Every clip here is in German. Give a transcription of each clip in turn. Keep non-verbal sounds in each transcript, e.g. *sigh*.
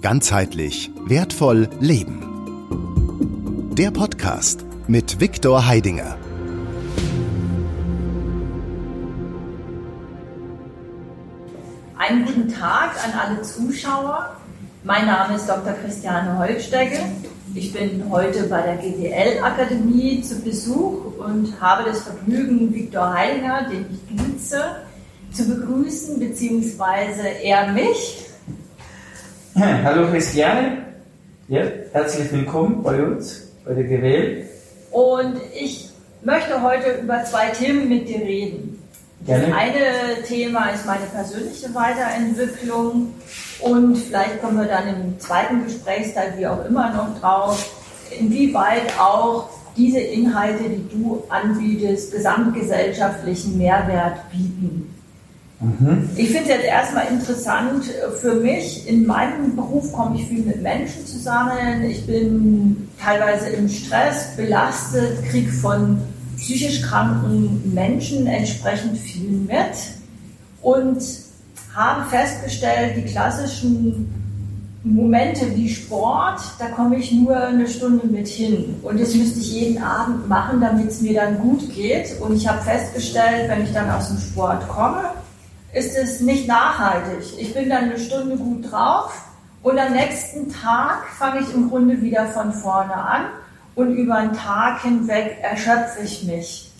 Ganzheitlich wertvoll leben. Der Podcast mit Viktor Heidinger. Einen guten Tag an alle Zuschauer. Mein Name ist Dr. Christiane Holstecke. Ich bin heute bei der GDL-Akademie zu Besuch und habe das Vergnügen, Viktor Heidinger, den ich duze, zu begrüßen, beziehungsweise er mich. Hallo Christiane, ja, herzlich willkommen bei uns, bei der GWL. Und ich möchte heute über zwei Themen mit dir reden. Gerne. Das eine Thema ist meine persönliche Weiterentwicklung und vielleicht kommen wir dann im zweiten Gesprächsteil, wie auch immer, noch drauf, inwieweit auch diese Inhalte, die du anbietest, gesamtgesellschaftlichen Mehrwert bieten. Mhm. Ich finde es jetzt erstmal interessant für mich. In meinem Beruf komme ich viel mit Menschen zusammen. Ich bin teilweise im Stress, belastet, kriege von psychisch kranken Menschen entsprechend viel mit und habe festgestellt, die klassischen Momente wie Sport, da komme ich nur eine Stunde mit hin. Und das müsste ich jeden Abend machen, damit es mir dann gut geht. Und ich habe festgestellt, wenn ich dann aus dem Sport komme, ist es nicht nachhaltig. Ich bin dann eine Stunde gut drauf und am nächsten Tag fange ich im Grunde wieder von vorne an und über einen Tag hinweg erschöpfe ich mich.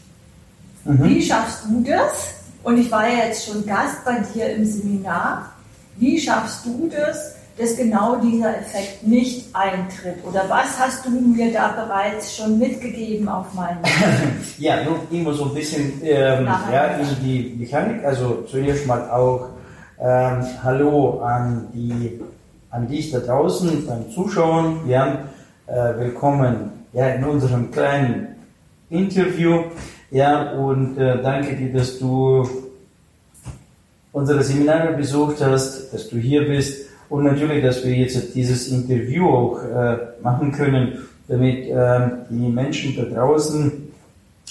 Mhm. Wie schaffst du das? Und ich war ja jetzt schon Gast bei dir im Seminar. Wie schaffst du das, dass genau dieser Effekt nicht eintritt? Oder was hast du mir da bereits schon mitgegeben auf meinen *coughs* Ja, nun immer so ein bisschen ähm, ja, in die Mechanik. Also zuerst mal auch ähm, Hallo an, die, an dich da draußen beim Zuschauen. Ja, äh, willkommen ja, in unserem kleinen Interview. Ja, und äh, danke dir, dass du unsere Seminare besucht hast, dass du hier bist und natürlich, dass wir jetzt dieses Interview auch äh, machen können, damit ähm, die Menschen da draußen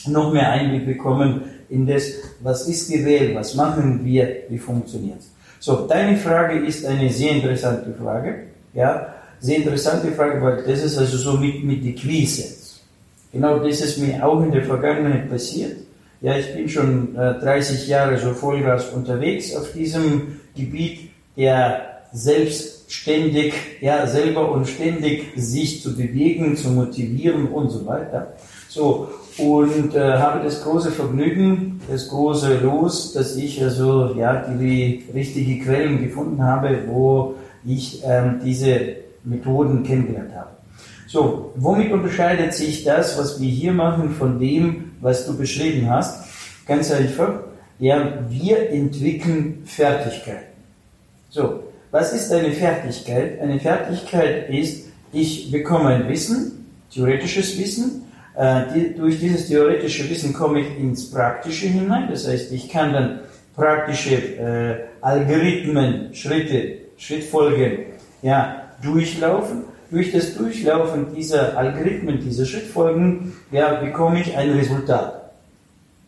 noch mehr Einblick bekommen in das, was ist die Welt, was machen wir, wie funktioniert es. So, deine Frage ist eine sehr interessante Frage, ja, sehr interessante Frage, weil das ist also so mit, mit die Quiz Genau das ist mir auch in der Vergangenheit passiert. Ja, ich bin schon äh, 30 Jahre so Vollgas unterwegs auf diesem Gebiet, der selbstständig, ja, selber und ständig sich zu bewegen, zu motivieren und so weiter. So, und äh, habe das große Vergnügen, das große Los, dass ich also, ja, die richtigen Quellen gefunden habe, wo ich ähm, diese Methoden kennengelernt habe. So, womit unterscheidet sich das, was wir hier machen, von dem, was du beschrieben hast? Ganz einfach, ja, wir entwickeln Fertigkeiten. So, was ist eine Fertigkeit? Eine Fertigkeit ist, ich bekomme ein Wissen, theoretisches Wissen. Äh, die, durch dieses theoretische Wissen komme ich ins Praktische hinein. Das heißt, ich kann dann praktische äh, Algorithmen, Schritte, Schrittfolgen ja, durchlaufen. Durch das Durchlaufen dieser Algorithmen, dieser Schrittfolgen, ja, bekomme ich ein Resultat.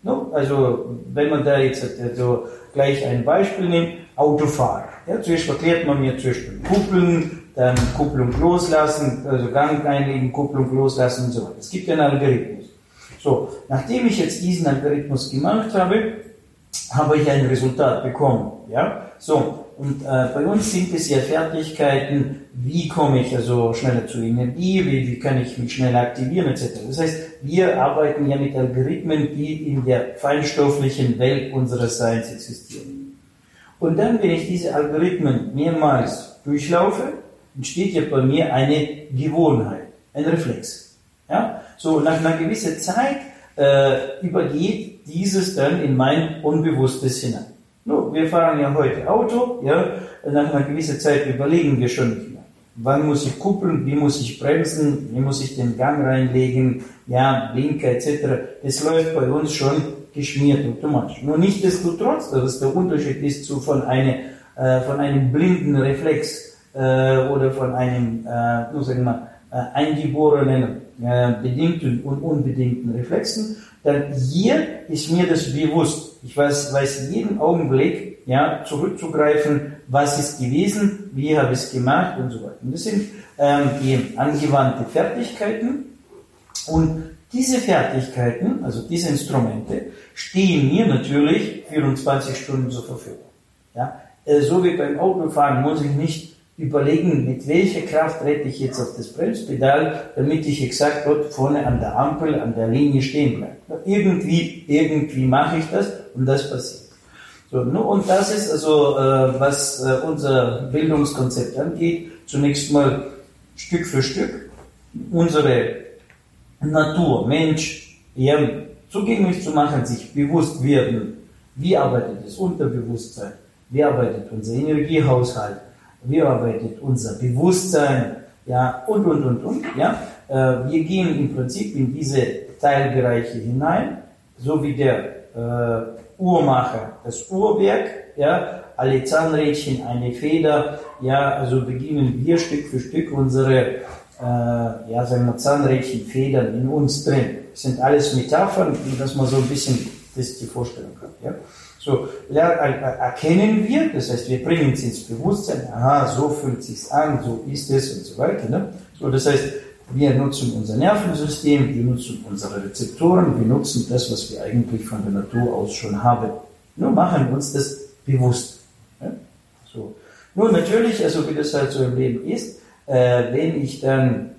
No? Also, wenn man da jetzt also gleich ein Beispiel nimmt, Autofahrer. Ja, zuerst erklärt man mir zuerst Kuppeln, dann Kupplung loslassen, also Gang einlegen, Kupplung loslassen und so weiter. Es gibt einen Algorithmus. So, nachdem ich jetzt diesen Algorithmus gemacht habe, habe ich ein Resultat bekommen. Ja, so. Und äh, bei uns sind es ja Fertigkeiten, wie komme ich also schneller zur Energie, wie, wie kann ich mich schneller aktivieren etc. Das heißt, wir arbeiten ja mit Algorithmen, die in der feinstofflichen Welt unseres Seins existieren. Und dann, wenn ich diese Algorithmen mehrmals durchlaufe, entsteht ja bei mir eine Gewohnheit, ein Reflex. Ja? So, nach einer gewissen Zeit äh, übergeht dieses dann in mein Unbewusstes hinein. No, wir fahren ja heute Auto, ja, nach einer gewissen Zeit überlegen wir schon nicht mehr. Wann muss ich kuppeln, wie muss ich bremsen, wie muss ich den Gang reinlegen, ja, Blinker etc. Das läuft bei uns schon geschmiert automatisch. Nur nichtsdestotrotz, dass der Unterschied ist zu von, eine, äh, von einem blinden Reflex äh, oder von einem, äh, nur sagen wir mal, äh, eingeborenen äh, bedingten und unbedingten Reflexen, dann hier ist mir das bewusst. Ich weiß, weiß jeden Augenblick, ja, zurückzugreifen, was ist gewesen, wie habe ich es gemacht und so weiter. Und das sind ähm, die angewandten Fertigkeiten. Und diese Fertigkeiten, also diese Instrumente, stehen mir natürlich 24 Stunden zur Verfügung. Ja? Äh, so wie beim Autofahren muss ich nicht überlegen, mit welcher Kraft trete ich jetzt auf das Bremspedal, damit ich exakt dort vorne an der Ampel, an der Linie stehen bleibe. Irgendwie, irgendwie mache ich das und das passiert. So, und das ist also, äh, was äh, unser Bildungskonzept angeht, zunächst mal Stück für Stück unsere Natur, Mensch, eher zugänglich zu machen, sich bewusst werden, wie arbeitet das Unterbewusstsein, wie arbeitet unser Energiehaushalt, wie arbeitet unser Bewusstsein, ja, und, und, und, und, ja. Äh, wir gehen im Prinzip in diese Teilbereiche hinein, so wie der Uhrmacher das Uhrwerk, ja, alle Zahnrädchen, eine Feder, ja, also beginnen wir Stück für Stück unsere, äh, ja, sagen wir Zahnrädchen, Federn in uns drin. Das sind alles Metaphern, dass man so ein bisschen das die Vorstellung hat, ja. So, erkennen wir, das heißt, wir bringen es ins Bewusstsein, aha, so fühlt sich's an, so ist es und so weiter. Ne? So, das heißt, wir nutzen unser Nervensystem, wir nutzen unsere Rezeptoren, wir nutzen das, was wir eigentlich von der Natur aus schon haben. Nur machen uns das bewusst. Ne? So. Nun, natürlich, also wie das halt so im Leben ist, äh, wenn ich dann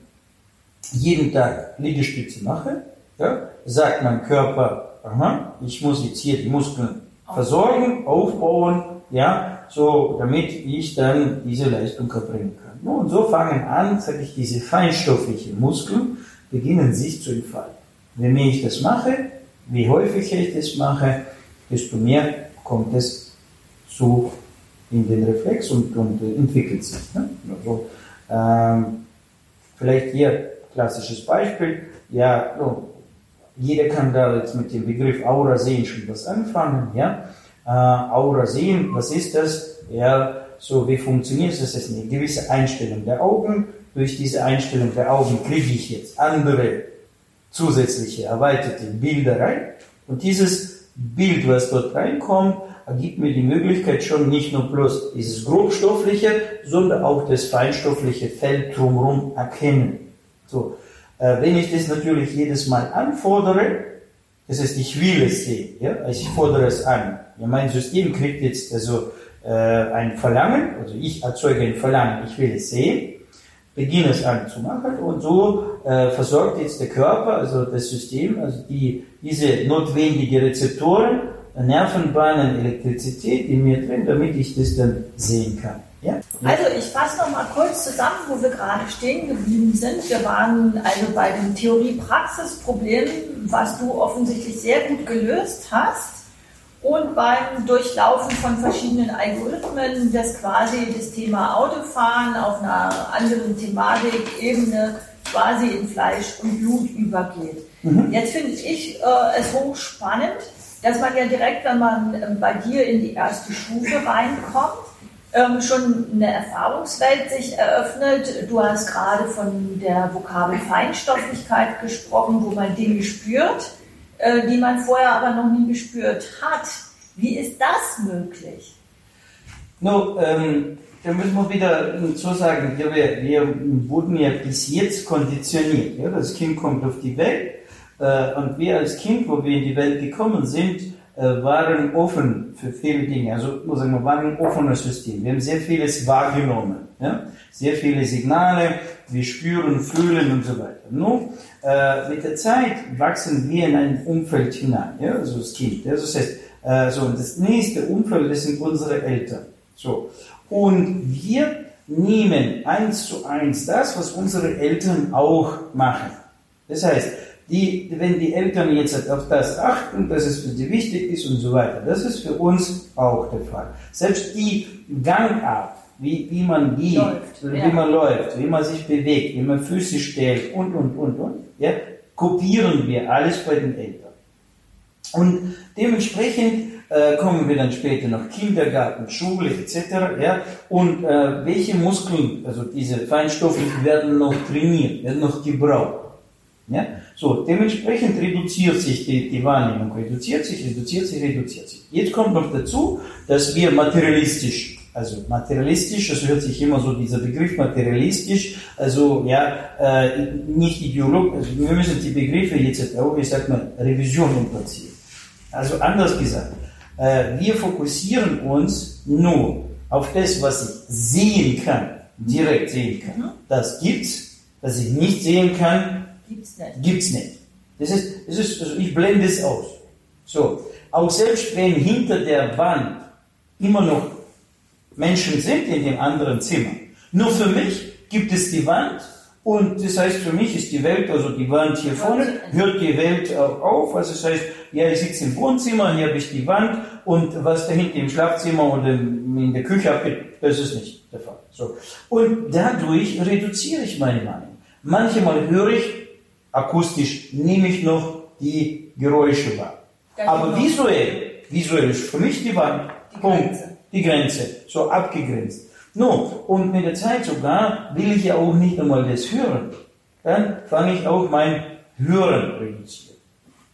jeden Tag Liegestütze mache, ja, sagt mein Körper, aha, ich muss jetzt hier die Muskeln versorgen, aufbauen, ja, so, damit ich dann diese Leistung erbringen kann. Und so fangen an, sage ich, diese feinstofflichen Muskeln beginnen sich zu entfalten. Je mehr ich das mache, wie häufiger ich das mache, desto mehr kommt es zu in den Reflex und, und entwickelt sich. Ne? Also, ähm, vielleicht hier klassisches Beispiel. Ja, so, jeder kann da jetzt mit dem Begriff Aura sehen schon was anfangen. Ja? Äh, Aura sehen, was ist das? Ja, so wie funktioniert? Das ist eine gewisse Einstellung der Augen. Durch diese Einstellung der Augen kriege ich jetzt andere zusätzliche erweiterte Bilder rein. Und dieses Bild, was dort reinkommt, ergibt mir die Möglichkeit schon nicht nur bloß dieses grobstoffliche, sondern auch das feinstoffliche Feld drumherum erkennen. So, äh, wenn ich das natürlich jedes Mal anfordere, das heißt, ich will es sehen, ja, also ich fordere es an. Ja, mein System kriegt jetzt also äh, ein Verlangen, also ich erzeuge ein Verlangen, ich will es sehen, beginne es an zu machen und so äh, versorgt jetzt der Körper, also das System, also die, diese notwendige Rezeptoren, Nervenbahnen, Elektrizität in mir drin, damit ich das dann sehen kann. Ja? Also ich fasse noch mal kurz zusammen, wo wir gerade stehen geblieben sind. Wir waren also bei dem Theorie-Praxis-Problem, was du offensichtlich sehr gut gelöst hast. Und beim Durchlaufen von verschiedenen Algorithmen, das quasi das Thema Autofahren auf einer anderen Thematik-Ebene quasi in Fleisch und Blut übergeht. Mhm. Jetzt finde ich äh, es hochspannend, dass man ja direkt, wenn man äh, bei dir in die erste Stufe reinkommt, ähm, schon eine Erfahrungswelt sich eröffnet. Du hast gerade von der Vokabel Feinstofflichkeit gesprochen, wo man Dinge spürt, äh, die man vorher aber noch nie gespürt hat. Wie ist das möglich? No, ähm, da müssen wir wieder so sagen, wir, wir wurden ja bis jetzt konditioniert. Ja? Das Kind kommt auf die Welt äh, und wir als Kind, wo wir in die Welt gekommen sind, äh, waren offen für viele Dinge. Also muss sagen, wir waren ein offenes System. Wir haben sehr vieles wahrgenommen, ja? sehr viele Signale, wir spüren, fühlen und so weiter. Nur äh, mit der Zeit wachsen wir in ein Umfeld hinein, ja? also das Kind. Ja? Das heißt, äh, so, das nächste Umfeld, das sind unsere Eltern. So. Und wir nehmen eins zu eins das, was unsere Eltern auch machen. Das heißt, die, wenn die Eltern jetzt auf das achten, dass es für sie wichtig ist und so weiter, das ist für uns auch der Fall. Selbst die Gangart, wie, wie man geht, läuft, wie ja. man läuft, wie man sich bewegt, wie man Füße stellt und, und, und, und, ja, kopieren wir alles bei den Eltern. Und dementsprechend äh, kommen wir dann später noch Kindergarten, Schule etc. Ja, und äh, welche Muskeln, also diese Feinstoffe, werden noch trainiert, werden noch gebraucht. Ja? So, dementsprechend reduziert sich die, die Wahrnehmung, reduziert sich, reduziert sich, reduziert sich. Jetzt kommt noch dazu, dass wir materialistisch, also materialistisch, das hört sich immer so dieser Begriff materialistisch, also ja, äh, nicht ideologisch, also wir müssen die Begriffe jetzt auch, ich sag mal, Revision unterziehen. Also anders gesagt, äh, wir fokussieren uns nur auf das, was ich sehen kann, direkt sehen kann. Mhm. Das gibt's, was ich nicht sehen kann, Gibt's nicht. Gibt's nicht. Das ist, das ist, also ich blende es aus. So. Auch selbst wenn hinter der Wand immer noch Menschen sind in dem anderen Zimmer. Nur für mich gibt es die Wand und das heißt, für mich ist die Welt, also die Wand hier vorne, hört die Welt auch auf. Also das heißt, ja, ich sitze im Wohnzimmer, hier habe ich die Wand und was da hinten im Schlafzimmer und in der Küche abgeht, das ist nicht der Fall. So. Und dadurch reduziere ich meine Meinung. Manchmal höre ich akustisch nehme ich noch die Geräusche wahr. Aber genau. visuell, visuell ist für mich die Wand, die Punkt, Grenze. Die Grenze, so abgegrenzt. No, und mit der Zeit sogar will ich ja auch nicht einmal das hören. Dann fange ich auch mein Hören reduzieren.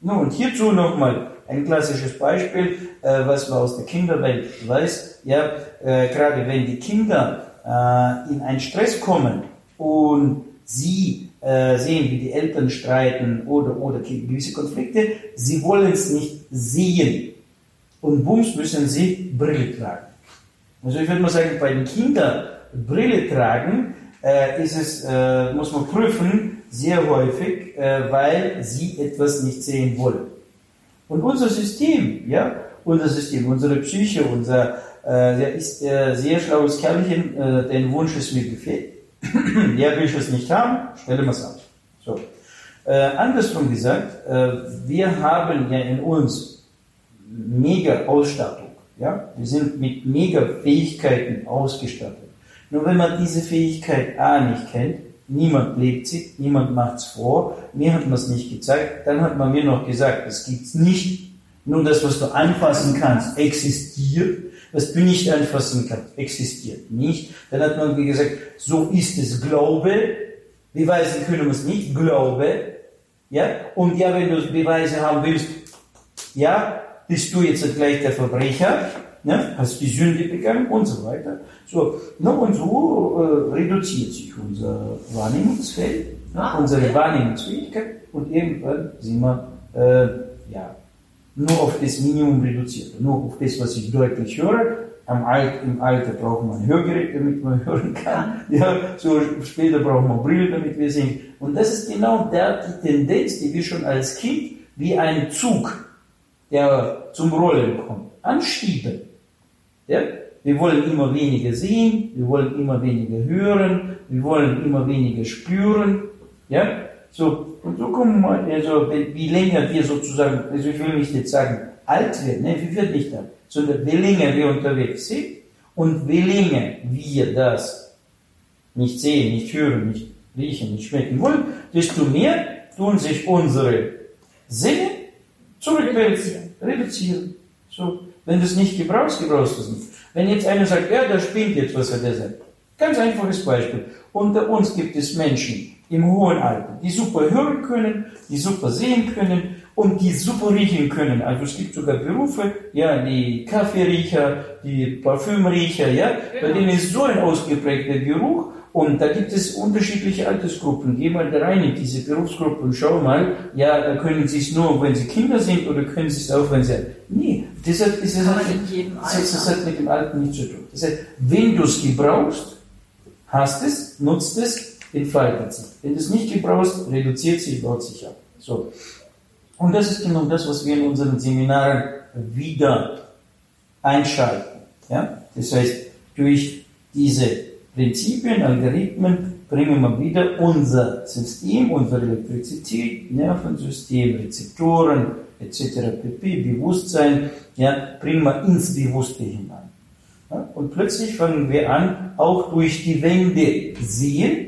No, und hierzu nochmal ein klassisches Beispiel, äh, was man aus der Kinderwelt weiß. Ja, äh, gerade wenn die Kinder äh, in einen Stress kommen und sie äh, sehen, wie die Eltern streiten oder, oder gewisse Konflikte, sie wollen es nicht sehen. Und bums müssen sie Brille tragen. Also ich würde mal sagen, bei den Kindern Brille tragen, äh, ist es, äh, muss man prüfen, sehr häufig, äh, weil sie etwas nicht sehen wollen. Und unser System, ja, unser System, unsere Psyche, unser, äh, ist äh, sehr schlaues Kerlchen, äh, dein Wunsch ist mir gefällt ja, *coughs* will ich es nicht haben, stelle wir es ab. So. Äh, andersrum gesagt, wir haben ja in uns mega Ausstattung. Ja? Wir sind mit mega Fähigkeiten ausgestattet. Nur wenn man diese Fähigkeit A nicht kennt, niemand lebt sie, niemand macht es vor, mir hat man es nicht gezeigt, dann hat man mir noch gesagt, es gibt's nicht. Nur das, was du anfassen kannst, existiert was du nicht anfassen kannst, existiert nicht. Dann hat man wie gesagt, so ist es Glaube. Beweisen können wir es nicht, Glaube. Ja? Und ja, wenn du Beweise haben willst, ja, bist du jetzt gleich der Verbrecher, ne? hast die Sünde begangen und so weiter. So, ne? Und so äh, reduziert sich unser Wahrnehmungsfeld, ne? ah, unsere. Wahrnehmungsfähigkeit und irgendwann sind wir äh, ja, nur auf das Minimum reduziert, nur auf das, was ich deutlich höre. Am Alt, Im Alter braucht man ein Hörgerät, damit man *laughs* hören kann. Ja, so später braucht man Brille, damit wir sehen. Und das ist genau der, die Tendenz, die wir schon als Kind wie ein Zug, der zum Rollen kommt, anschieben. Ja? Wir wollen immer weniger sehen, wir wollen immer weniger hören, wir wollen immer weniger spüren. Ja? So, und so kommen wir, also wie länger wir sozusagen, also ich will nicht jetzt sagen, alt werden, ne, wir werden nicht alt, sondern wie länger wir unterwegs sind und wie länger wir das nicht sehen, nicht hören, nicht riechen, nicht schmecken wollen, desto mehr tun sich unsere Sinne zurückwälzen, reduzieren. So, wenn du es nicht gebrauchst, gebrauchst du es nicht. Wenn jetzt einer sagt, ja, da spinnt jetzt, was er da sagt. Ganz einfaches Beispiel. Unter uns gibt es Menschen, im hohen Alter, die super hören können, die super sehen können und die super riechen können. Also es gibt sogar Berufe, ja, die Kaffeeriecher, die Parfümriecher, ja, genau. bei denen ist so ein ausgeprägter Geruch und da gibt es unterschiedliche Altersgruppen. Geh mal da rein in diese Berufsgruppe und schau mal, ja, da können Sie es nur, wenn Sie Kinder sind oder können Sie es auch, wenn Sie... Nee, das hat, das hat, das, das hat mit dem Alten nichts zu tun. Das heißt, wenn du es gebrauchst, hast es, nutzt es, entfaltet sich. Wenn du es nicht gebrauchst, reduziert sich, baut sich ab. So. Und das ist genau das, was wir in unseren Seminaren wieder einschalten. Ja? Das heißt, durch diese Prinzipien, Algorithmen bringen wir wieder unser System, unsere Elektrizität, Nervensystem, Rezeptoren etc. pp. Bewusstsein, ja, bringen wir ins Bewusste hinein. Ja? Und plötzlich fangen wir an, auch durch die Wände sehen,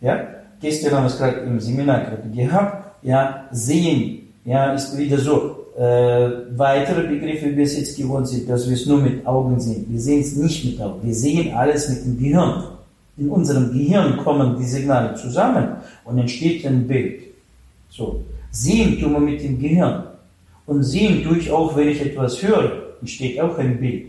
ja, gestern haben wir es gerade im Seminar gehabt. Ja, sehen, ja, ist wieder so. Äh, weitere Begriffe, wie wir es jetzt gewohnt sind, dass wir es nur mit Augen sehen. Wir sehen es nicht mit Augen. Wir sehen alles mit dem Gehirn. In unserem Gehirn kommen die Signale zusammen und entsteht ein Bild. So. Sehen tun wir mit dem Gehirn. Und sehen tue ich auch, wenn ich etwas höre, entsteht auch ein Bild.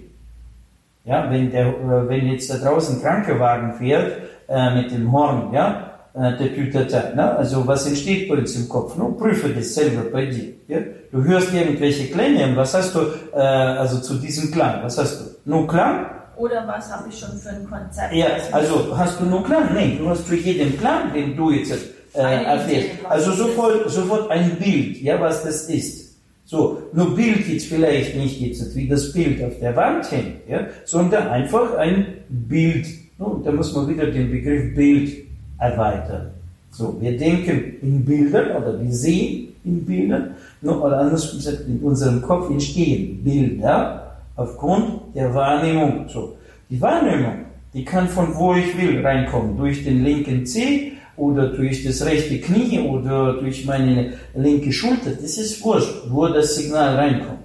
Ja, wenn, der, äh, wenn jetzt da draußen Krankenwagen fährt äh, mit dem Horn, ja, äh, der Tütata, ne? also was entsteht bei uns im Kopf? Nun prüfe das selber bei dir. Ja? Du hörst irgendwelche Klänge und was hast du äh, also zu diesem Klang? Was hast du? Nur Klang? Oder was habe ich schon für ein Konzept? Ja, also hast du nur Klang? Nein, du hast zu jedem Klang, den du jetzt äh, erfährst, also sofort, sofort ein Bild, ja, was das ist. So, nur Bild jetzt vielleicht nicht jetzt wie das Bild auf der Wand hängt, ja, sondern einfach ein Bild. Und da muss man wieder den Begriff Bild erweitern. So, wir denken in Bildern oder wir sehen in Bildern, oder anders gesagt, in unserem Kopf entstehen Bilder aufgrund der Wahrnehmung. So, die Wahrnehmung, die kann von wo ich will reinkommen, durch den linken Zeh oder durch das rechte Knie oder durch meine linke Schulter, das ist wurscht, wo das Signal reinkommt.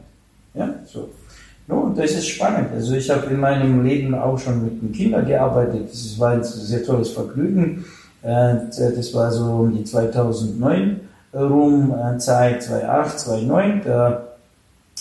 Ja, so. No, und das ist spannend. Also ich habe in meinem Leben auch schon mit den Kindern gearbeitet. Das war ein sehr tolles Vergnügen. Äh, das war so um die 2009 rum, äh, Zeit 2008, 2009. Da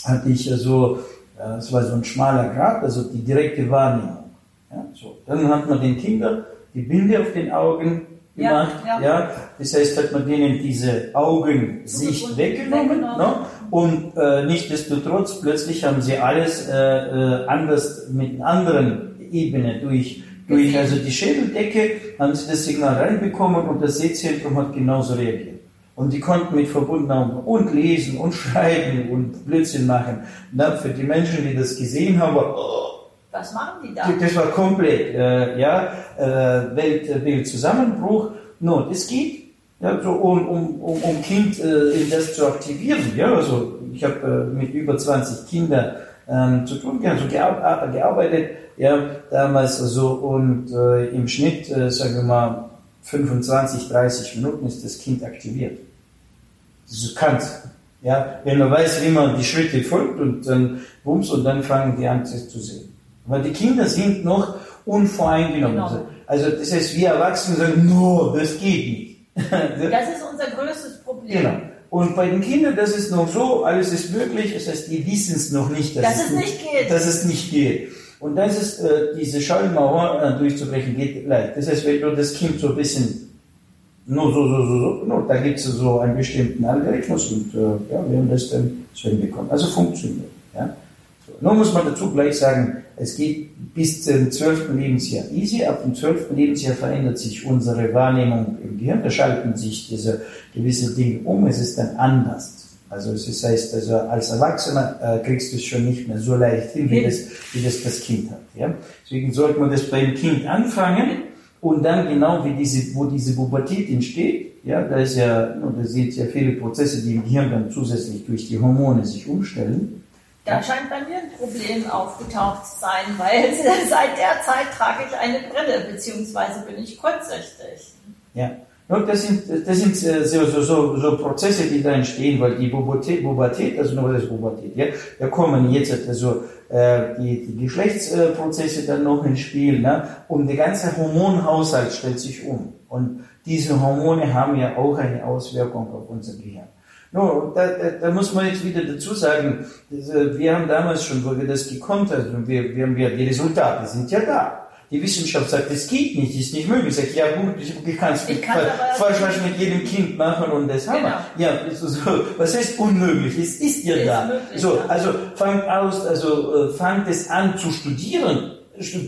hatte ich so, äh, es war so ein schmaler Grad, also die direkte Wahrnehmung. Ja, so. Dann hat man den Kindern die Binde auf den Augen gemacht. Ja, ja. ja, Das heißt, hat man denen diese Augensicht weggenommen. Ne? Und äh, nichtsdestotrotz, plötzlich haben sie alles äh, anders mit einer anderen Ebene durch, durch also die Schädeldecke, haben sie das Signal reinbekommen und das Sehzentrum hat genauso reagiert. Und die konnten mit verbundenen und lesen und *laughs* schreiben und Blödsinn machen. Na, für die Menschen, die das gesehen haben, war, oh, was machen die da? Das war komplett, äh, ja, äh, Weltbildzusammenbruch. No, das geht, ja, so, um, um, um, um Kind äh, das zu aktivieren. Ja, also ich habe äh, mit über 20 Kindern ähm, zu tun gehabt, also gear gearbeitet, ja, damals also und äh, im Schnitt, äh, sagen wir mal, 25, 30 Minuten ist das Kind aktiviert. Das kannst. Ja, wenn man weiß, wie man die Schritte folgt und dann bums und dann fangen die an zu sehen. Weil die Kinder sind noch unvoreingenommen. Genau. Also das heißt, wir Erwachsene sagen, no, das geht nicht. *laughs* das ist unser größtes Problem. Genau. Und bei den Kindern, das ist noch so, alles ist möglich, das heißt, die wissen es noch nicht, dass, dass es, nicht geht. Dass es nicht geht. Und das ist, äh, diese Schallmauer äh, durchzubrechen, geht leicht. Das heißt, wenn du das Kind so ein bisschen, nur so, so, so, so, no, da gibt es so einen bestimmten Algorithmus und äh, ja, wir haben das dann hinbekommen. Also funktioniert. Ja. Nun muss man dazu gleich sagen, es geht bis zum zwölften Lebensjahr easy. Ab dem zwölften Lebensjahr verändert sich unsere Wahrnehmung im Gehirn. Da schalten sich diese gewisse Dinge um. Es ist dann anders. Also es ist, heißt, also als Erwachsener äh, kriegst du es schon nicht mehr so leicht hin, wie das, wie das das Kind hat. Ja? Deswegen sollte man das beim Kind anfangen und dann genau wie diese, wo diese Pubertät entsteht, ja, da ist ja, da sind ja viele Prozesse, die im Gehirn dann zusätzlich durch die Hormone sich umstellen. Da scheint bei mir ein Problem aufgetaucht zu sein, weil *laughs* seit der Zeit trage ich eine Brille, beziehungsweise bin ich kurzsichtig. Ja. Das sind, das sind äh, so, so, so, so Prozesse, die da entstehen, weil die Pubertät, Pubertät also nur das Pubertät, ja, da kommen jetzt also äh, die, die Geschlechtsprozesse dann noch ins Spiel, ne? und der ganze Hormonhaushalt stellt sich um. Und diese Hormone haben ja auch eine Auswirkung auf unser Gehirn. No, da, da, da muss man jetzt wieder dazu sagen, wir haben damals schon, wo wir das gekonnt haben, wir, wir haben ja, die Resultate sind ja da. Die Wissenschaft sagt, das geht nicht, ist nicht möglich. Ich sage, ja gut, ich kann es falsch mit jedem Kind machen und das haben wir. Genau. Ja, so, so, was heißt unmöglich? Es ist ja da. Möglich, so, also fangt aus, also äh, fangt es an zu studieren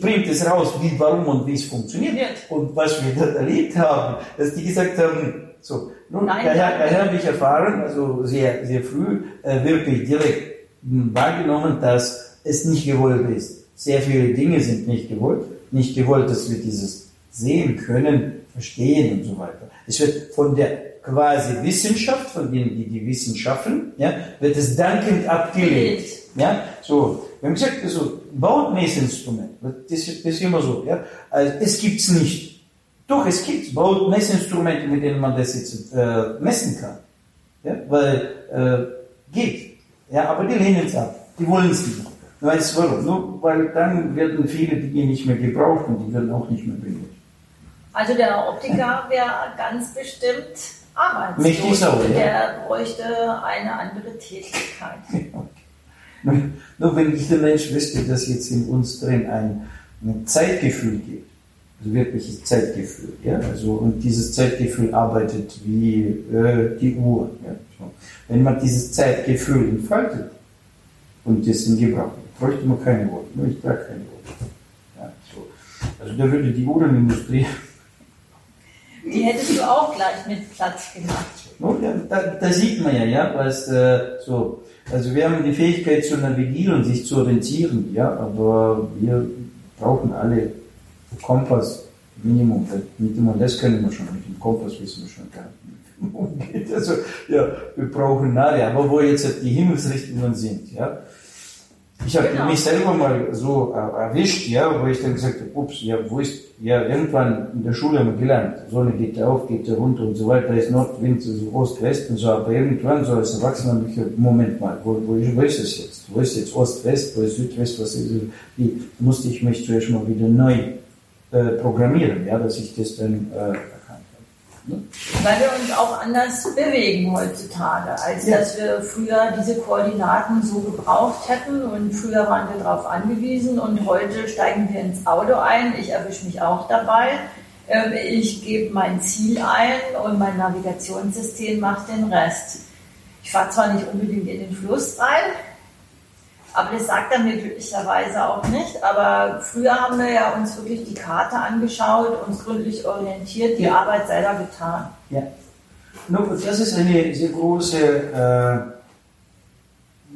bringt es raus, wie, warum und wie es funktioniert. Und was wir dort erlebt haben, dass die gesagt haben, so, nun, Nein, daher, daher habe ich erfahren, also sehr, sehr früh, äh, wirklich direkt wahrgenommen, dass es nicht gewollt ist. Sehr viele Dinge sind nicht gewollt. Nicht gewollt, dass wir dieses sehen können, verstehen und so weiter. Es wird von der quasi Wissenschaft, von denen, die die Wissenschaften, ja, wird es dankend abgelehnt. Ja, so. Wir haben gesagt, also, baut Messinstrument. Das, das ist immer so, ja. Also, es gibt's nicht. Doch, es gibt baut Messinstrumente, mit denen man das jetzt äh, messen kann. Ja, weil, äh, geht. Ja, aber die lehnen es ab. Die wollen es nicht. Weißt warum? Nur weil dann werden viele Dinge nicht mehr gebraucht und die werden auch nicht mehr benutzt. Also der Optiker wäre ganz bestimmt arbeitslos. Sauer, ja. Der bräuchte eine andere Tätigkeit. *laughs* Nur wenn ich der Mensch wüsste, dass jetzt in uns drin ein, ein Zeitgefühl gibt, wirkliches Zeitgefühl, ja, also und dieses Zeitgefühl arbeitet wie äh, die Uhr, ja, so. Wenn man dieses Zeitgefühl entfaltet und das in Gebrauch bräuchte man keine Worte, nur ich gar keine Worte. Ja, so. Also da würde die Uhrenindustrie *laughs* Die hättest du auch gleich mit Platz gemacht. No, ja, da, da sieht man ja, ja, was äh, so. Also wir haben die Fähigkeit zu navigieren, sich zu orientieren, ja, aber wir brauchen alle Kompass, Minimum. Minimum, das können wir schon, mit dem Kompass wissen wir schon gar nicht, umgeht. Also ja, wir brauchen Nadel, aber wo jetzt die Himmelsrichtungen sind, ja. Ich habe Genau. mich selber mal so äh, erwischt, ja, wo ich dann gesagt habe, ups, ja, wo ist, ja, irgendwann in der Schule haben wir gelernt, Sonne geht auf, geht runter und so weiter, da ist Nordwind, so Ost, West und so, aber irgendwann so als Erwachsener habe ich gesagt, Moment mal, wo, wo, ist- wo ist es jetzt? Wo ist jetzt Ost, West, wo ist Südwest, was ist, wie, musste ich mich zuerst mal wieder neu äh, programmieren, ja, dass ich das dann äh, erkannt habe. Ne? Weil wir uns auch anders bewegen heutzutage, als Ja. dass wir früher diese Koordinaten so gebraucht hätten und früher waren wir darauf angewiesen und heute steigen wir ins Auto ein. Ich erwische mich auch dabei. Ähm, Ich gebe mein Ziel ein und mein Navigationssystem macht den Rest. Ich fahre zwar nicht unbedingt in den Fluss rein, aber das sagt er mir glücklicherweise auch nicht. Aber früher haben wir ja uns wirklich die Karte angeschaut, uns gründlich orientiert, die Ja. Arbeit selber getan. Ja. Nun, das ist eine sehr große äh,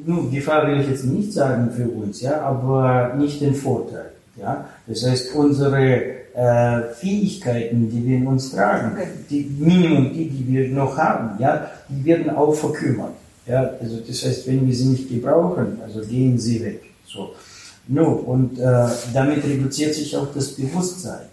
nun, Gefahr will ich jetzt nicht sagen für uns, ja, aber nicht den Vorteil. Ja? Das heißt, unsere äh, Fähigkeiten, die wir in uns tragen, Okay. die Minimum die, die wir noch haben, ja, die werden auch verkümmert. Ja? Also das heißt, wenn wir sie nicht gebrauchen, also gehen sie weg. So. No, und äh, damit reduziert sich auch das Bewusstsein.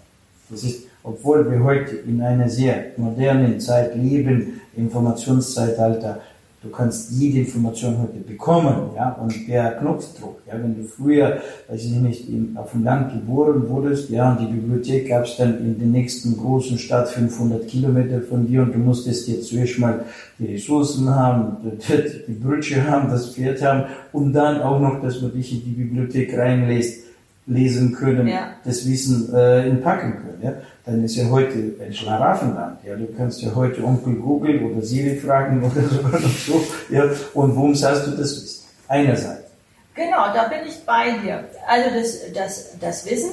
Das ist, obwohl wir heute in einer sehr modernen Zeit leben, Informationszeitalter, du kannst jede Information heute bekommen, ja, und per Knopfdruck, ja, wenn du früher, weiß ich nicht, in, auf dem Land geboren wurdest, ja, und die Bibliothek gab es dann in der nächsten großen Stadt 500 Kilometer von dir und du musstest jetzt zuerst mal die Ressourcen haben, *laughs* die, die Brötchen haben, das Pferd haben und dann auch noch, dass man dich in die Bibliothek reinlässt, lesen können, Ja. das Wissen äh, entpacken können. Ja? Dann ist ja heute ein Schlaraffenland. Ja? Du kannst ja heute Onkel Google oder Siri fragen oder *laughs* so. Ja? Und worum hast du das Wissen? Einerseits. Genau, da bin ich bei dir. Also das, das, das Wissen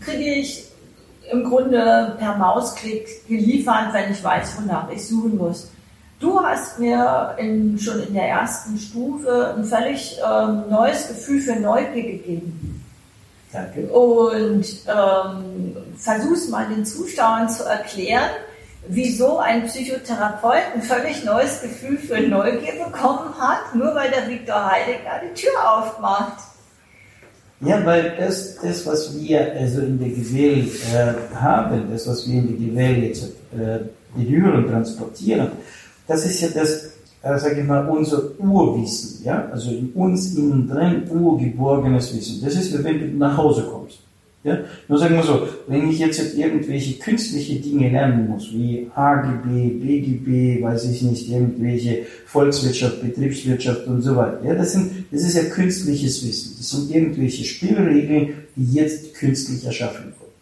kriege ich im Grunde per Mausklick geliefert, wenn ich weiß, wonach ich suchen muss. Du hast mir in, schon in der ersten Stufe ein völlig ähm, neues Gefühl für Neugier gegeben. Danke. Und ähm, versuch's mal den Zuschauern zu erklären, wieso ein Psychotherapeut ein völlig neues Gefühl für Neugier bekommen hat, nur weil der Viktor Heidegger die Tür aufmacht. Ja, weil das, das was wir also in der Gewähl äh, haben, das, was wir in der Gewähl jetzt äh, berühren, transportieren, das ist ja das, äh, sage ich mal, unser Urwissen, ja, also in uns innen drin urgeborgenes Wissen. Das ist, wie wenn du nach Hause kommst. Ja? Nur sagen wir so, wenn ich jetzt irgendwelche künstliche Dinge lernen muss, wie HGB, BGB, weiß ich nicht, irgendwelche Volkswirtschaft, Betriebswirtschaft und so weiter, ja, das, sind, das ist ja künstliches Wissen. Das sind irgendwelche Spielregeln, die jetzt künstlich erschaffen wurden.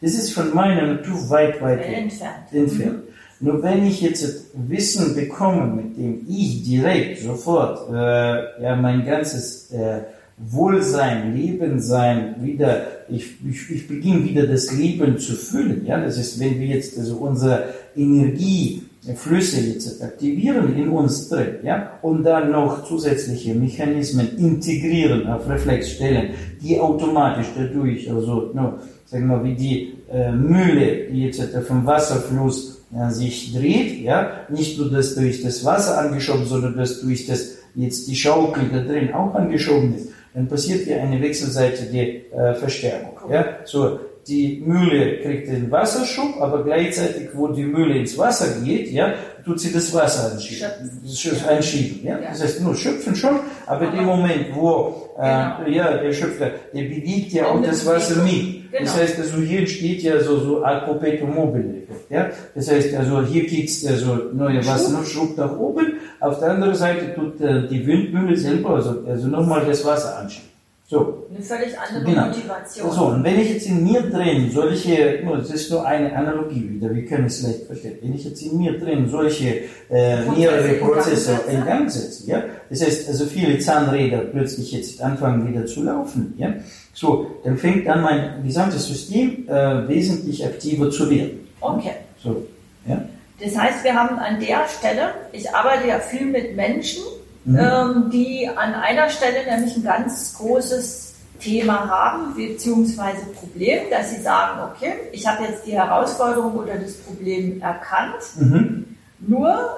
Das ist von meiner Natur weit, weit Entfernt. entfernt. Nur wenn ich jetzt Wissen bekomme, mit dem ich direkt sofort äh, ja, mein ganzes äh, Wohlsein, Lebensein wieder, ich, ich, ich beginne wieder das Leben zu fühlen. Ja, das ist, wenn wir jetzt also unsere Energieflüsse jetzt aktivieren in uns drin, ja, und dann noch zusätzliche Mechanismen integrieren auf Reflexstellen, die automatisch dadurch, also, no, sagen wir mal, wie die äh, Mühle, die jetzt dem Wasserfluss sich dreht, ja, nicht nur das durch das Wasser angeschoben, sondern das durch das jetzt die Schaukel da drin auch angeschoben ist, dann passiert hier eine wechselseitige äh, Verstärkung. Ja? So, die Mühle kriegt den Wasserschub, aber gleichzeitig, wo die Mühle ins Wasser geht, ja, tut sie das Wasser einschieben. Schöpfen. einschieben ja? Ja. Das heißt, nur schöpfen schon, aber in dem Moment, wo äh, Genau. ja, der Schöpfer, der bewegt ja Auch das Wasser mit. Das Genau. heißt, also hier entsteht ja so, so al perpetuum mobile. Ja? Das heißt, also hier geht's also neue Wasserschub nach oben, auf der anderen Seite tut äh, die Windmühle selber also, also nochmal das Wasser anschieben. So, Eine völlig andere Genau. Motivation. so, und wenn ich jetzt in mir drin solche, das ist nur eine Analogie wieder, wir können es leicht verstehen, wenn ich jetzt in mir drin solche äh, mehrere Prozesse in Gang setze, ja, das heißt, also viele Zahnräder plötzlich jetzt anfangen wieder zu laufen, ja, so, dann fängt an mein gesamtes System äh, wesentlich aktiver zu werden. Okay. So, ja. Das heißt, wir haben an der Stelle, ich arbeite ja viel mit Menschen, Mhm. ähm, die an einer Stelle nämlich ein ganz großes Thema haben, beziehungsweise Problem, dass sie sagen, okay, ich habe jetzt die Herausforderung oder das Problem erkannt, Mhm. nur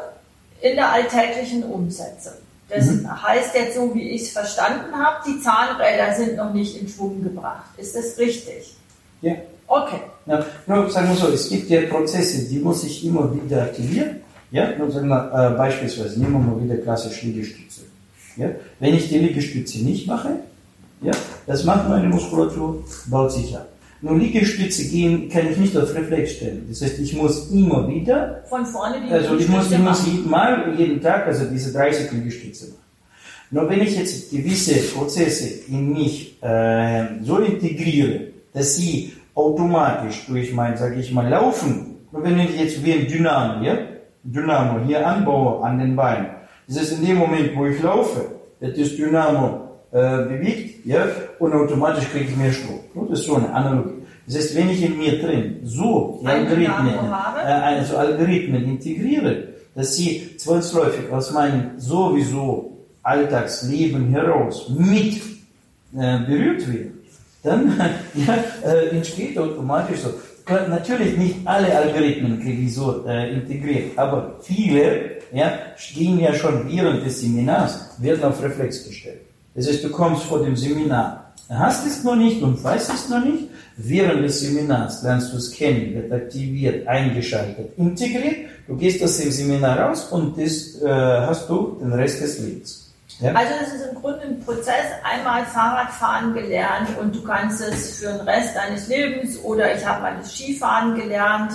in der alltäglichen Umsetzung. Das heißt jetzt so, wie ich es verstanden habe, die Zahnräder sind noch nicht in Schwung gebracht. Ist das richtig? Ja. Okay. Ja, nur sagen wir so, es gibt ja Prozesse, die muss ich immer wieder aktivieren. Ja, nur sagen wir äh, beispielsweise, nehmen wir mal wieder klassisch Liegestütze. Ja, wenn ich die Liegestütze nicht mache, ja, das macht meine Muskulatur, baut sich ab. Nur Liegestütze gehen kann ich nicht auf Reflex stellen. Das heißt, ich muss immer wieder, Von vorne die also ich muss, ich muss jeden Mal, jeden Tag, also diese 30 Liegestütze machen. Nur wenn ich jetzt gewisse Prozesse in mich äh, so integriere, dass sie automatisch durch mein, sage ich mal, Laufen, nur wenn ich jetzt wie ein Dynamo, ja, Dynamo hier anbaue an den Beinen, das ist in dem Moment, wo ich laufe, wird das Dynamo äh, bewegt, ja, und automatisch kriege ich mehr Strom. Das ist so eine Analogie. Das heißt, wenn ich in mir drin so Algorithmen, äh, also Algorithmen integriere, dass sie zwangsläufig aus meinem sowieso Alltagsleben heraus mit äh, berührt werden, dann *laughs* ja, äh, entsteht automatisch so. Klar, natürlich nicht alle Algorithmen kriege ich so äh, integriert, aber viele ja, gehen ja schon während des Seminars, werden auf Reflex gestellt. Das heißt, du kommst vor dem Seminar, hast es noch nicht und weißt es noch nicht, während des Seminars lernst du es kennen, wird aktiviert, eingeschaltet, integriert, du gehst aus dem Seminar raus und das äh, hast du den Rest des Lebens. Ja? Also es ist im Grunde ein Prozess, einmal Fahrradfahren gelernt und du kannst es für den Rest deines Lebens oder ich habe mal das Skifahren gelernt,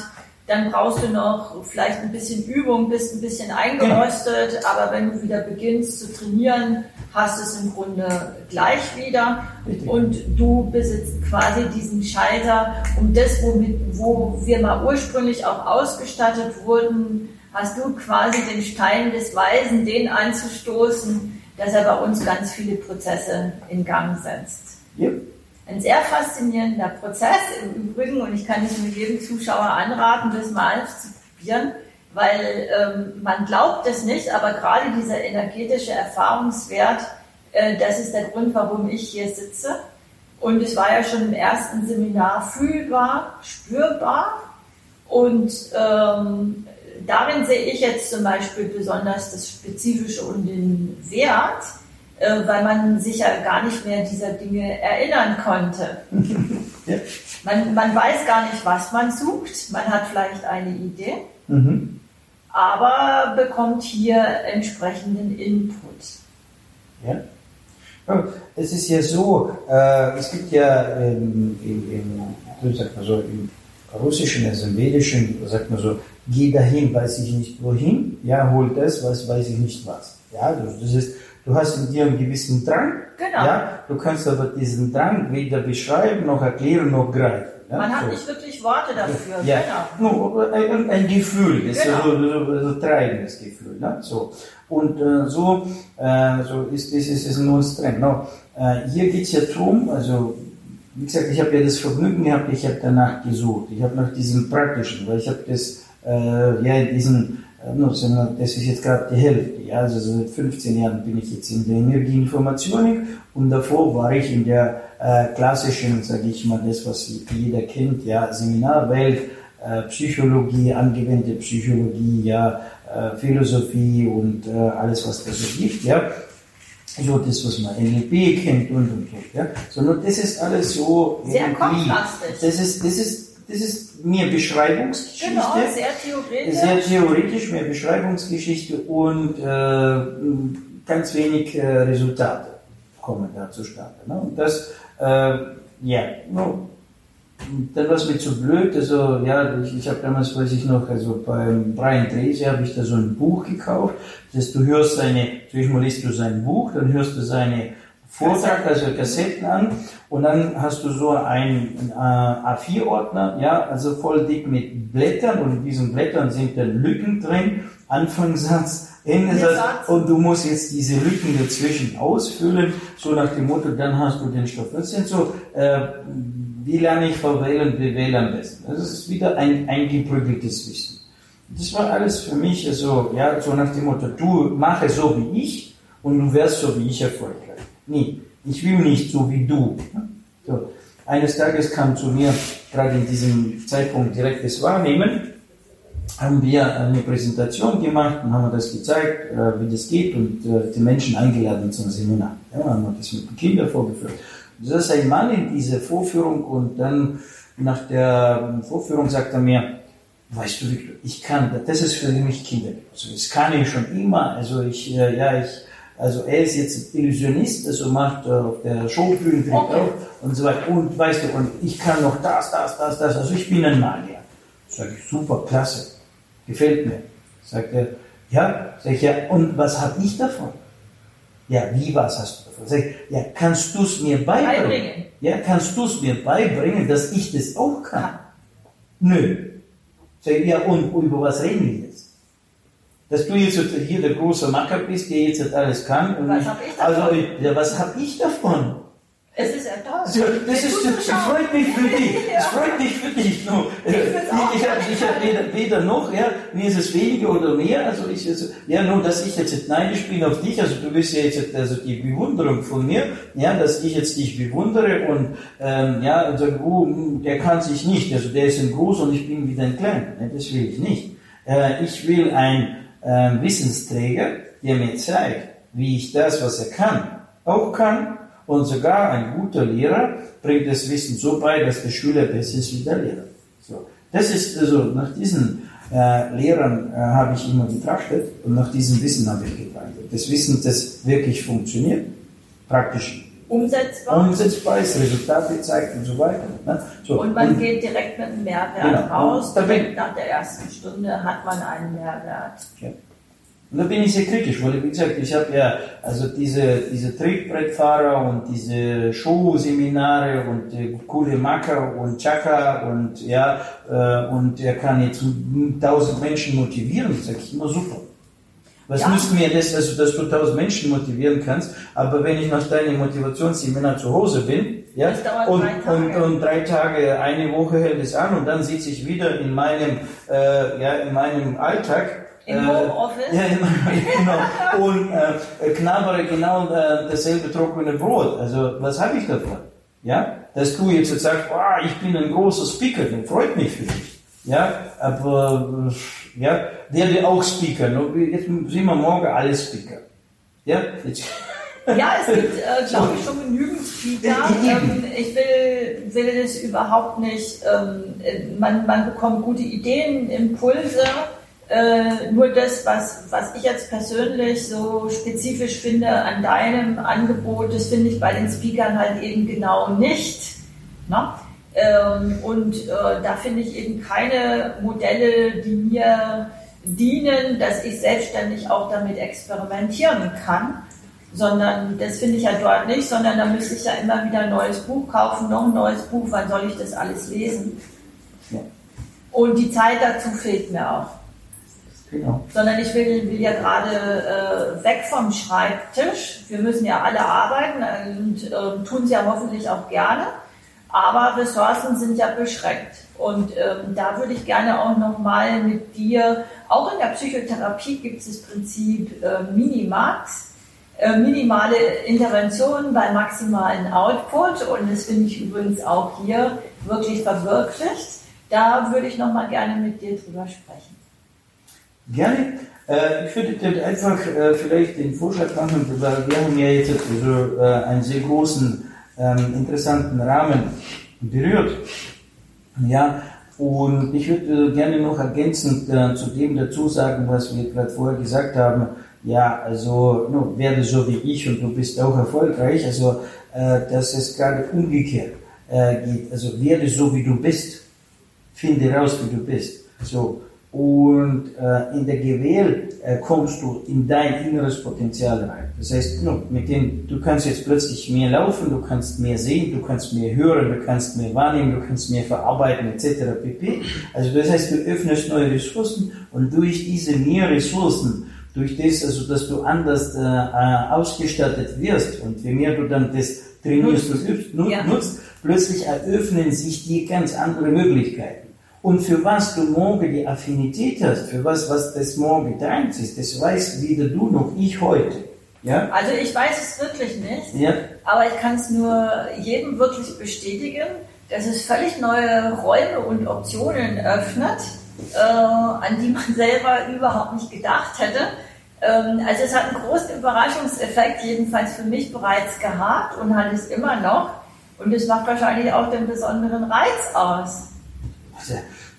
dann brauchst du noch vielleicht ein bisschen Übung, bist ein bisschen eingerostet, aber wenn du wieder beginnst zu trainieren, hast du es im Grunde gleich wieder Richtig. und du besitzt quasi diesen Schalter, um das, womit, wo wir mal ursprünglich auch ausgestattet wurden, hast du quasi den Stein des Weisen, den anzustoßen, dass er bei uns ganz viele Prozesse in Gang setzt. Ja. Ein sehr faszinierender Prozess im Übrigen und ich kann es mit jedem Zuschauer anraten, das mal auszuprobieren, weil ähm, man glaubt es nicht, aber gerade dieser energetische Erfahrungswert, äh, das ist der Grund, warum ich hier sitze. Und es war ja schon im ersten Seminar fühlbar, spürbar und ähm, darin sehe ich jetzt zum Beispiel besonders das Spezifische und den Wert, äh, weil man sich ja gar nicht mehr dieser Dinge erinnern konnte. *laughs* Ja. Man, man weiß gar nicht, was man sucht. Man hat vielleicht eine Idee, Mhm. aber bekommt hier entsprechenden Input. Ja. Es ist ja so, äh, es gibt ja im, im, im, so, im Russischen, also im Vedischen, sagt man so, geh dahin, weiß ich nicht wohin, ja, hol das, was weiß ich nicht was. Ja, das, das ist, du hast in dir einen gewissen Drang, Genau. ja, du kannst aber diesen Drang weder beschreiben, noch erklären, noch greifen. Ja, Man hat so. nicht wirklich Worte dafür. Ja, Genau. nur ein, ein Gefühl, das Genau. ist so, so, so treibendes Gefühl. Ne? So. Und äh, so, äh, so ist das ist, ist in uns drin. No, äh, hier geht es ja darum, also wie gesagt, ich habe ja das Vergnügen gehabt, ich habe danach gesucht. Ich habe nach diesem Praktischen, weil ich habe das, äh, ja, in diesen, äh, das ist jetzt gerade die Hälfte. Ja? Also so seit 15 Jahren bin ich jetzt in der Energieinformationik und davor war ich in der äh, klassischen, sage ich mal, das, was jeder kennt, ja, Seminarwelt, äh, Psychologie, angewandte Psychologie, ja, äh, Philosophie und äh, alles, was da so gibt, ja. So das, was man NLP kennt und und so. Ja? Sondern das ist alles so Sehr kontrastisch. Das ist, das ist, das ist mehr Beschreibungsgeschichte. Genau, sehr theoretisch. Sehr theoretisch, mehr Beschreibungsgeschichte und äh, ganz wenig äh, Resultate kommen da zustande. Ne? Und das, äh, ja, no, dann war es mir zu blöd, also ja, ich, ich habe damals, weiß ich noch, also beim Brian Tracy habe ich da so ein Buch gekauft, das du hörst seine, zuerst mal liest du sein Buch, dann hörst du seine Vortrag, also Kassetten an und dann hast du so einen äh, A4-Ordner, ja, also voll dick mit Blättern und in diesen Blättern sind dann Lücken drin, Anfangssatz, Endesatz und du musst jetzt diese Lücken dazwischen ausfüllen, so nach dem Motto, dann hast du den Stoff. Das sind so, äh, wie lerne ich VWL und BWL am besten? Das ist wieder ein eingeprügeltes Wissen. Das war alles für mich so, ja, so nach dem Motto, du mache so wie ich und du wirst so wie ich erfolgreich. Nee, ich will nicht so wie du. So. Eines Tages kam zu mir, gerade in diesem Zeitpunkt direktes Wahrnehmen, haben wir eine Präsentation gemacht und haben das gezeigt, äh, wie das geht und äh, die Menschen eingeladen zum Seminar. Ja, haben wir das mit den Kindern vorgeführt. Das ist ein Mann in dieser Vorführung und dann nach der Vorführung sagt er mir, weißt du, Victor, ich kann, das ist für mich Kinder. Also das kann ich schon immer. Also ich, äh, ja, ich, also er ist jetzt Illusionist, also macht äh, auf der Showbühne okay. und so weiter. Und weißt du, und ich kann noch das, das, das, das. Also ich bin ein Magier. Sag ich, super, klasse, gefällt mir. Sagt er, ja, sag ich, ja, und was habe ich davon? Ja, wie was hast du davon? Sag ich, ja, kannst du es mir beibringen? beibringen? Ja, kannst du es mir beibringen, dass ich das auch kann? Ja. Nö. Sag ich, ja, und über was reden wir jetzt? Dass du jetzt hier der große Macker bist, der jetzt alles kann. Was habe ich davon? Also, ja, was habe ich davon? Es ist. So, das, ist, das freut mich für *laughs* dich. Das freut mich für dich. No, ich ich, ich habe hab weder, weder noch, ja, mir ist es weniger oder mehr. Also ich, also, ja, nur, dass ich jetzt neidisch bin auf dich. Also du bist ja jetzt also die Bewunderung von mir, ja, dass ich jetzt dich bewundere und ähm, ja, und sage, oh, der kann sich nicht. Also der ist ein groß und ich bin wie ein klein. Ja, das will ich nicht. Äh, ich will ein äh, Wissensträger, der mir zeigt, wie ich das, was er kann, auch kann und sogar ein guter Lehrer bringt das Wissen so bei, dass der Schüler besser ist wie der Lehrer. So. Das ist also nach diesen äh, Lehrern äh, habe ich immer betrachtet und nach diesem Wissen habe ich getrachtet. Das Wissen, das wirklich funktioniert, praktisch umsetzbar, umsetzbar ist, Resultate zeigt und so weiter. Ne? So, und man und, geht direkt mit einem Mehrwert genau, raus. Direkt nach der ersten Stunde hat man einen Mehrwert. Ja. Und da bin ich sehr kritisch, weil wie gesagt, ich habe ja also diese, diese Trittbrettfahrer und diese Showseminare und äh, coole Macker und Chaka und ja, äh, und er kann jetzt tausend Menschen motivieren, sage ich immer super. Was ja. nützt mir das, also, dass du tausend Menschen motivieren kannst, aber wenn ich nach deinem Motivationsseminar zu Hause bin, ja, und, drei und, und drei Tage, eine Woche hält es an und dann sitze ich wieder in meinem, äh, ja, in meinem Alltag, im äh, Homeoffice? *laughs* Ja, genau. Und äh, knabbere genau äh, dasselbe trockene Brot. Also, was habe ich davon? Ja, dass du jetzt sagst, oh, ich bin ein großer Speaker, dann freut mich für dich. Ja, aber äh, ja, der will auch Speaker. Jetzt sind wir morgen alle Speaker. Ja, jetzt. Ja, es *laughs* gibt, äh, glaube ich, schon genügend Speaker. Ähm, ich will, will das überhaupt nicht. Ähm, man, man bekommt gute Ideen, Impulse äh, nur das, was, was ich jetzt persönlich so spezifisch finde an deinem Angebot, das finde ich bei den Speakern halt eben genau nicht. Ne? Ähm, und äh, da finde ich eben keine Modelle, die mir dienen, dass ich selbstständig auch damit experimentieren kann, sondern das finde ich ja dort nicht, sondern da müsste ich ja immer wieder ein neues Buch kaufen, noch ein neues Buch, wann soll ich das alles lesen? Ja. Und die Zeit dazu fehlt mir auch. Genau. Sondern ich will, will ja gerade äh, weg vom Schreibtisch. Wir müssen ja alle arbeiten und äh, tun es ja hoffentlich auch gerne. Aber Ressourcen sind ja beschränkt. Und ähm, da würde ich gerne auch nochmal mit dir, auch in der Psychotherapie gibt es das Prinzip äh, Minimax, äh, minimale Interventionen bei maximalen Output. Und das finde ich übrigens auch hier wirklich verwirklicht. Da würde ich nochmal gerne mit dir drüber sprechen. Gerne. Äh, ich würde einfach äh, vielleicht den Vorschlag machen, weil wir haben ja jetzt also, äh, einen sehr großen, ähm, interessanten Rahmen berührt. Ja, und ich würde gerne noch ergänzend äh, zu dem dazu sagen, was wir gerade vorher gesagt haben. Ja, also no, werde so wie ich und du bist auch erfolgreich. Also, äh, dass es gerade umgekehrt äh, geht. Also werde so wie du bist. Finde raus, wie du bist. So. Und äh, in der GWL äh, kommst du in dein inneres Potenzial rein. Das heißt, no, mit dem, du kannst jetzt plötzlich mehr laufen, du kannst mehr sehen, du kannst mehr hören, du kannst mehr wahrnehmen, du kannst mehr verarbeiten etc. pp. Also das heißt, du öffnest neue Ressourcen und durch diese mehr Ressourcen, durch das, also dass du anders äh, äh ausgestattet wirst und je mehr du dann das trainierst und übst, nutzt, ja. nutzt, plötzlich eröffnen sich dir ganz andere Möglichkeiten. Und für was du morgen die Affinität hast, für was, was das morgen deins ist, das weiß weder du noch ich heute. Ja? Also ich weiß es wirklich nicht, ja. aber ich kann es nur jedem wirklich bestätigen, dass es völlig neue Räume und Optionen öffnet, äh, an die man *laughs* selber überhaupt nicht gedacht hätte. Ähm, also es hat einen großen Überraschungseffekt, jedenfalls für mich bereits gehabt und hat es immer noch. Und es macht wahrscheinlich auch den besonderen Reiz aus. Also,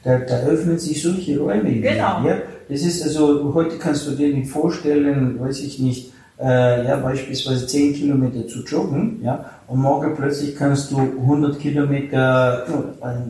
da, da öffnen sich solche Räume. Genau. Ja? Das ist also, heute kannst du dir nicht vorstellen, weiß ich nicht, äh, ja, beispielsweise 10 Kilometer zu joggen, ja, und morgen plötzlich kannst du 100 Kilometer,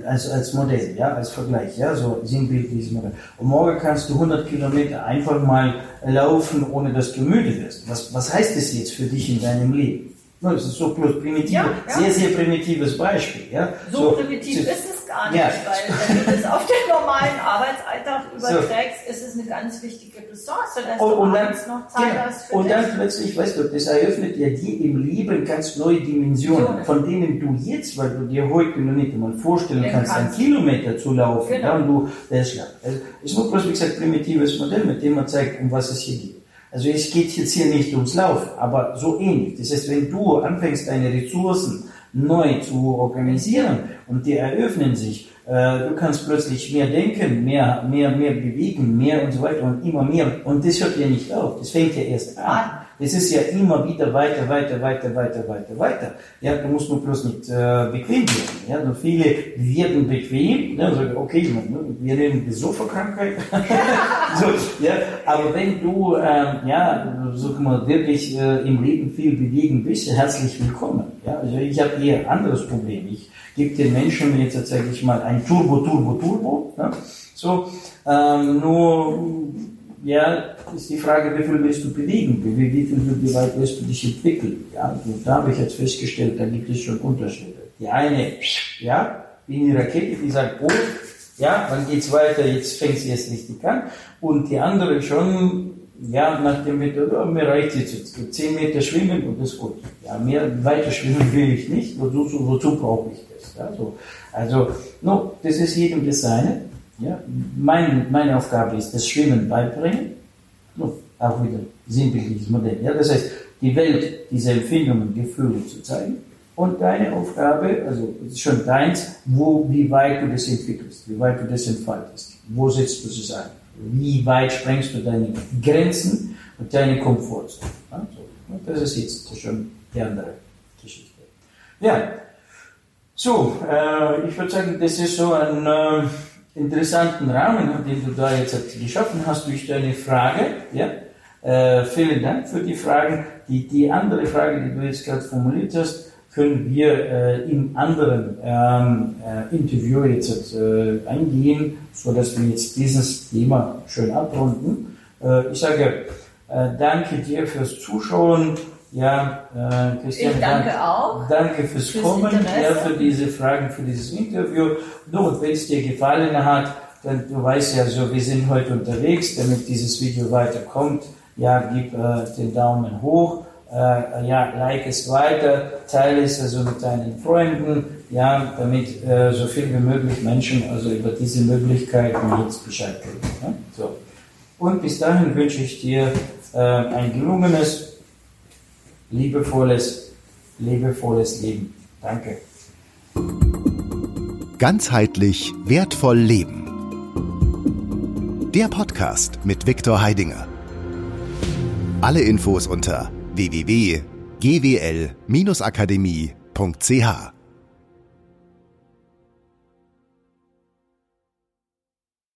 als, als Modell, ja, als Vergleich, ja, so sinnbildliches Modell. Und morgen kannst du 100 Kilometer einfach mal laufen, ohne dass du müde wirst. Was, was heißt das jetzt für dich in deinem Leben? Das ist so bloß primitiv, ja, ja. sehr, sehr primitives Beispiel. Ja? So, so primitiv ist es gar nicht, ja. weil wenn du das auf den normalen Arbeitsalltag überträgst, so. ist es eine ganz wichtige Ressource, dass und, du und dann, noch Zeit ja, hast für Und dich. dann plötzlich, weißt du, das eröffnet ja dir im Leben ganz neue Dimensionen, von denen du jetzt, weil du dir heute noch nicht einmal vorstellen Den kannst, kannst, einen Kilometer zu laufen, genau. ja, und du, das ist ja, also, es ist nur bloß, wie gesagt, primitives Modell, mit dem man zeigt, um was es hier geht. Also es geht jetzt hier nicht ums Laufen, aber so ähnlich. Das heißt, wenn du anfängst, deine Ressourcen neu zu organisieren und die eröffnen sich, äh, du kannst plötzlich mehr denken, mehr, mehr, mehr bewegen, mehr und so weiter und immer mehr. Und das hört ja nicht auf. Das fängt ja erst an. Es ist ja immer wieder weiter, weiter, weiter, weiter, weiter, weiter. Ja, du musst nur bloß nicht äh, bequem werden. Ja, und viele werden bequem, ne, sagen, okay, ne, wir nehmen die Sofakrankheit. *laughs* so, ja, aber wenn du, äh, ja, sag mal, wirklich äh, im Leben viel bewegen bist, herzlich willkommen. Ja, also ich habe eher ein anderes Problem. Ich gebe den Menschen jetzt tatsächlich mal ein Turbo, Turbo, Turbo. Ja, so, ähm, nur ja, ist die Frage, wie viel willst du bewegen, wie, wie, viel, wie weit willst du dich entwickeln. Ja, und da habe ich jetzt festgestellt, da gibt es schon Unterschiede. Die eine, ja, wie eine Rakete, die sagt, oh, ja, dann geht's weiter, jetzt fängt sie jetzt richtig an. Und die andere schon, ja, nach dem Methode, oh, mir reicht jetzt, jetzt 10 Meter schwimmen und ist gut. Ja, mehr weiter schwimmen will ich nicht, wozu, wozu brauche ich das? Ja, so. Also, no, das ist jedem das seine. Ja? Mein, meine Aufgabe ist, das Schwimmen beibringen. Auch wieder sinnbildliches Modell. Ja? Das heißt, die Welt, diese Empfindungen, Gefühle zu zeigen. Und deine Aufgabe, also schon deins, wo, wie weit du das entwickelst, wie weit du das entfaltest. Wo setzt du es ein? Wie weit sprengst du deine Grenzen und deine Komfortzone? Ja? So. Das ist jetzt schon die andere Geschichte. Ja, so, äh, ich würde sagen, das ist so ein äh, interessanten Rahmen, den du da jetzt geschaffen hast durch deine Frage. Ja? Äh, vielen Dank für die Fragen. Die, die andere Frage, die du jetzt gerade formuliert hast, können wir äh, im anderen ähm, äh, Interview jetzt äh, eingehen, so dass wir jetzt dieses Thema schön abrunden. Äh, ich sage äh, danke dir fürs Zuschauen. Ja, äh, Christian, ich danke danke, auch. Danke fürs, fürs Kommen, ja, für diese Fragen, für dieses Interview. No, und wenn es dir gefallen hat, dann du weißt ja so, wir sind heute unterwegs, damit dieses Video weiterkommt. Ja, gib äh, den Daumen hoch. Äh, ja, like es weiter, teile es also mit deinen Freunden, ja, damit äh, so viel wie möglich Menschen also über diese Möglichkeiten jetzt Bescheid kriegen. Ja? So. Und bis dahin wünsche ich dir äh, ein gelungenes liebevolles, liebevolles Leben. Danke. Ganzheitlich wertvoll leben. Der Podcast mit Viktor Heidinger. Alle Infos unter www.gwl-akademie.ch